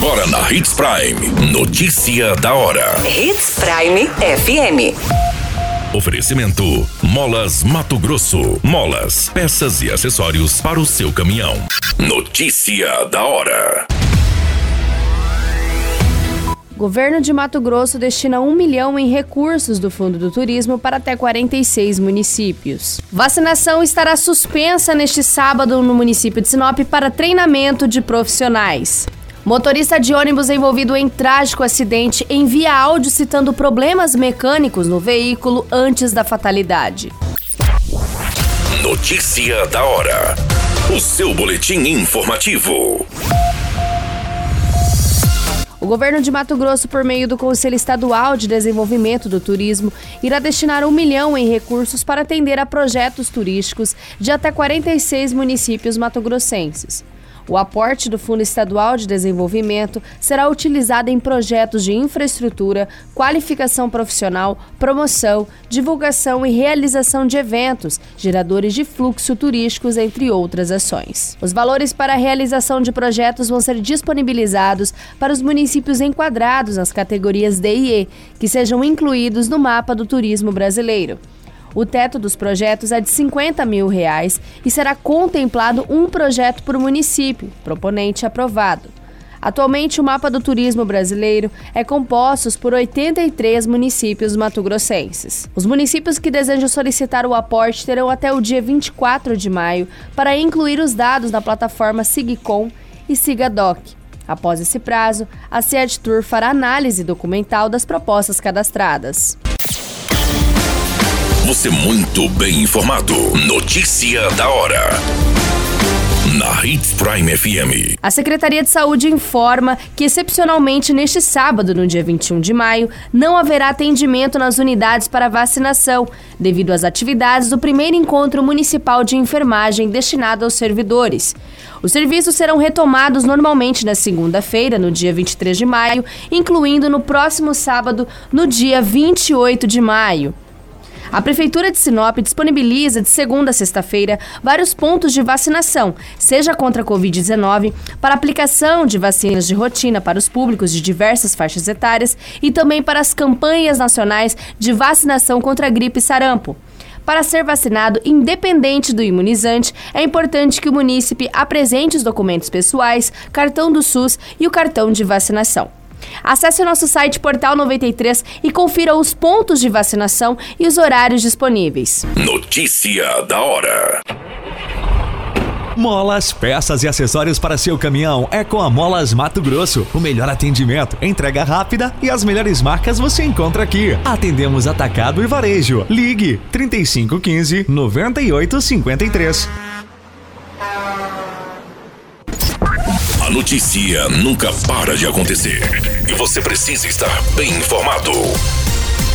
Agora na Hits Prime. Notícia da hora. Hits Prime FM. Oferecimento: Molas Mato Grosso. Molas, peças e acessórios para o seu caminhão. Notícia da hora. Governo de Mato Grosso destina um milhão em recursos do Fundo do Turismo para até 46 municípios. Vacinação estará suspensa neste sábado no município de Sinop para treinamento de profissionais. Motorista de ônibus envolvido em trágico acidente envia áudio citando problemas mecânicos no veículo antes da fatalidade. Notícia da hora. O seu boletim informativo. O governo de Mato Grosso, por meio do Conselho Estadual de Desenvolvimento do Turismo, irá destinar um milhão em recursos para atender a projetos turísticos de até 46 municípios matogrossenses. O aporte do Fundo Estadual de Desenvolvimento será utilizado em projetos de infraestrutura, qualificação profissional, promoção, divulgação e realização de eventos, geradores de fluxo turísticos, entre outras ações. Os valores para a realização de projetos vão ser disponibilizados para os municípios enquadrados nas categorias D e E, que sejam incluídos no mapa do turismo brasileiro. O teto dos projetos é de 50 mil reais e será contemplado um projeto por município, proponente aprovado. Atualmente, o mapa do turismo brasileiro é composto por 83 municípios matogrossenses. Os municípios que desejam solicitar o aporte terão até o dia 24 de maio para incluir os dados na plataforma Sigcom e Sigadoc. Após esse prazo, a SEAD Tour fará análise documental das propostas cadastradas. Você muito bem informado. Notícia da hora. Na Hits Prime FM. A Secretaria de Saúde informa que, excepcionalmente, neste sábado, no dia 21 de maio, não haverá atendimento nas unidades para vacinação, devido às atividades do primeiro encontro municipal de enfermagem destinado aos servidores. Os serviços serão retomados normalmente na segunda-feira, no dia 23 de maio, incluindo no próximo sábado, no dia 28 de maio. A Prefeitura de Sinop disponibiliza de segunda a sexta-feira vários pontos de vacinação, seja contra a Covid-19, para aplicação de vacinas de rotina para os públicos de diversas faixas etárias e também para as campanhas nacionais de vacinação contra a gripe e sarampo. Para ser vacinado, independente do imunizante, é importante que o munícipe apresente os documentos pessoais, cartão do SUS e o cartão de vacinação. Acesse o nosso site Portal 93 e confira os pontos de vacinação e os horários disponíveis. Notícia da hora. Molas, peças e acessórios para seu caminhão é com a Molas Mato Grosso. O melhor atendimento, entrega rápida e as melhores marcas você encontra aqui. Atendemos atacado e varejo. Ligue 3515 9853. A notícia nunca para de acontecer e você precisa estar bem informado.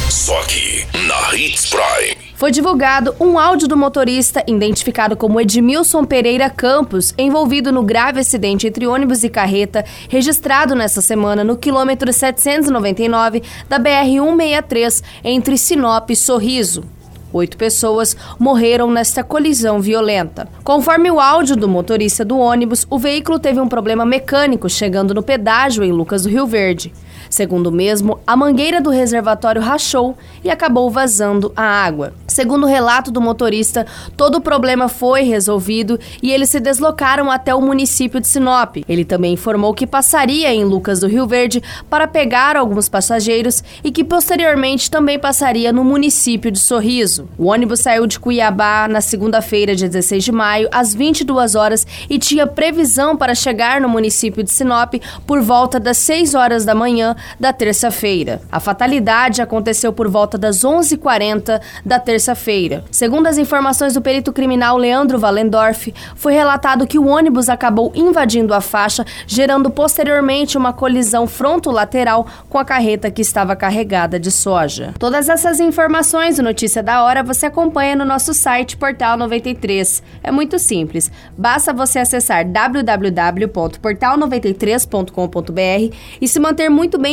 Só aqui na Hits Prime. Foi divulgado um áudio do motorista, identificado como Edmilson Pereira Campos, envolvido no grave acidente entre ônibus e carreta, registrado nesta semana no quilômetro 799 da BR-163, entre Sinop e Sorriso. Oito pessoas morreram nesta colisão violenta. Conforme o áudio do motorista do ônibus, o veículo teve um problema mecânico chegando no pedágio em Lucas do Rio Verde. Segundo o mesmo, a mangueira do reservatório rachou e acabou vazando a água. Segundo o relato do motorista, todo o problema foi resolvido e eles se deslocaram até o município de Sinop. Ele também informou que passaria em Lucas do Rio Verde para pegar alguns passageiros e que posteriormente também passaria no município de Sorriso. O ônibus saiu de Cuiabá na segunda-feira, dia 16 de maio, às 22 horas e tinha previsão para chegar no município de Sinop por volta das 6 horas da manhã da terça-feira. A fatalidade aconteceu por volta das 11h40 da terça-feira. Segundo as informações do perito criminal Leandro Valendorf, foi relatado que o ônibus acabou invadindo a faixa, gerando posteriormente uma colisão fronto-lateral com a carreta que estava carregada de soja. Todas essas informações do Notícia da Hora você acompanha no nosso site Portal 93. É muito simples, basta você acessar www.portal93.com.br e se manter muito bem